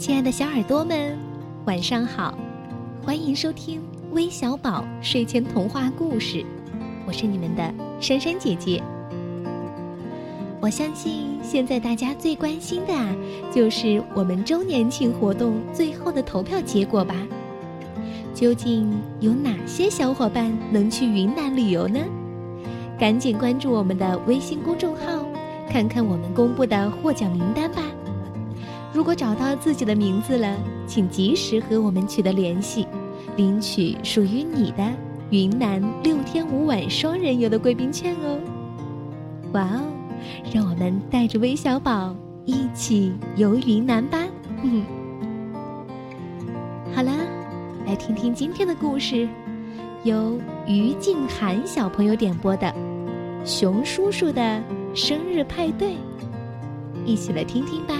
亲爱的小耳朵们，晚上好！欢迎收听微小宝睡前童话故事，我是你们的珊珊姐姐。我相信现在大家最关心的啊，就是我们周年庆活动最后的投票结果吧。究竟有哪些小伙伴能去云南旅游呢？赶紧关注我们的微信公众号，看看我们公布的获奖名单。如果找到自己的名字了，请及时和我们取得联系，领取属于你的云南六天五晚双人游的贵宾券哦！哇哦，让我们带着微小宝一起游云南吧！嗯 好了，来听听今天的故事，由于静涵小朋友点播的《熊叔叔的生日派对》，一起来听听吧。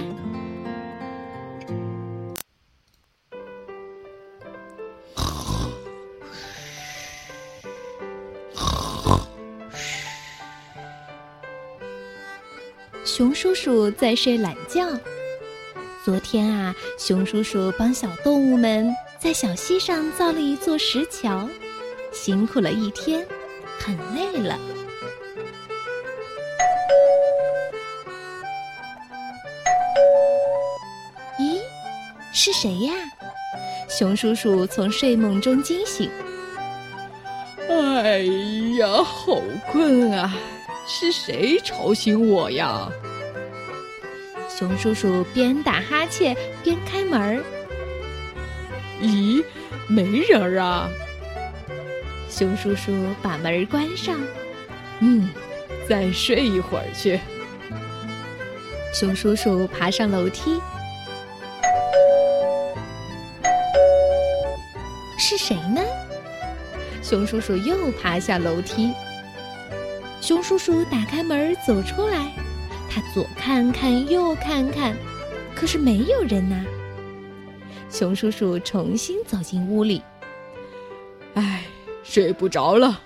熊叔叔在睡懒觉。昨天啊，熊叔叔帮小动物们在小溪上造了一座石桥，辛苦了一天，很累了。咦，是谁呀？熊叔叔从睡梦中惊醒。哎呀，好困啊！是谁吵醒我呀？熊叔叔边打哈欠边开门儿。咦，没人儿啊！熊叔叔把门关上。嗯，再睡一会儿去。熊叔叔爬上楼梯。是谁呢？熊叔叔又爬下楼梯。熊叔叔打开门走出来，他左看看右看看，可是没有人呐。熊叔叔重新走进屋里，唉，睡不着了。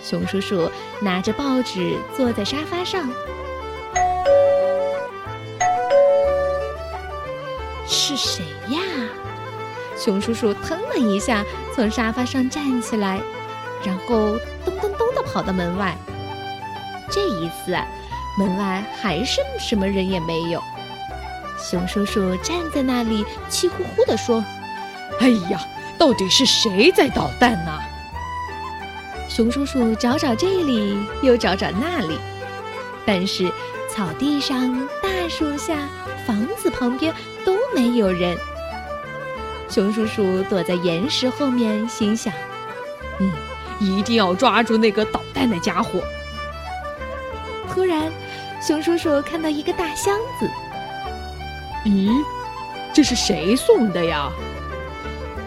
熊叔叔拿着报纸坐在沙发上，是谁呀？熊叔叔腾了一下从沙发上站起来，然后咚咚咚。跑到门外，这一次，门外还是什么人也没有。熊叔叔站在那里，气呼呼地说：“哎呀，到底是谁在捣蛋呢？”熊叔叔找找这里，又找找那里，但是草地上、大树下、房子旁边都没有人。熊叔叔躲在岩石后面，心想：“嗯。”一定要抓住那个捣蛋的家伙！突然，熊叔叔看到一个大箱子。咦，这是谁送的呀？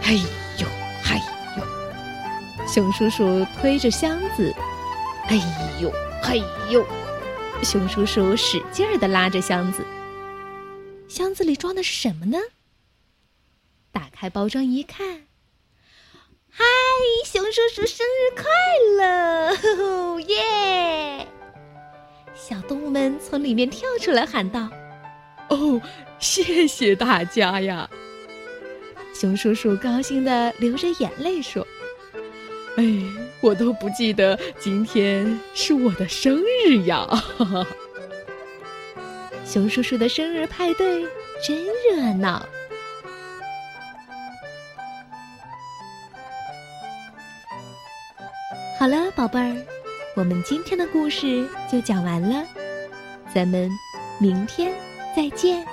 哎呦，哎呦！熊叔叔推着箱子，哎呦，哎呦！熊叔叔使劲儿的拉着箱子。箱子里装的是什么呢？打开包装一看。嗨，熊叔叔生日快乐！耶！小动物们从里面跳出来喊道：“哦，谢谢大家呀！”熊叔叔高兴的流着眼泪说：“哎，我都不记得今天是我的生日呀！”哈哈。熊叔叔的生日派对真热闹。好了，宝贝儿，我们今天的故事就讲完了，咱们明天再见。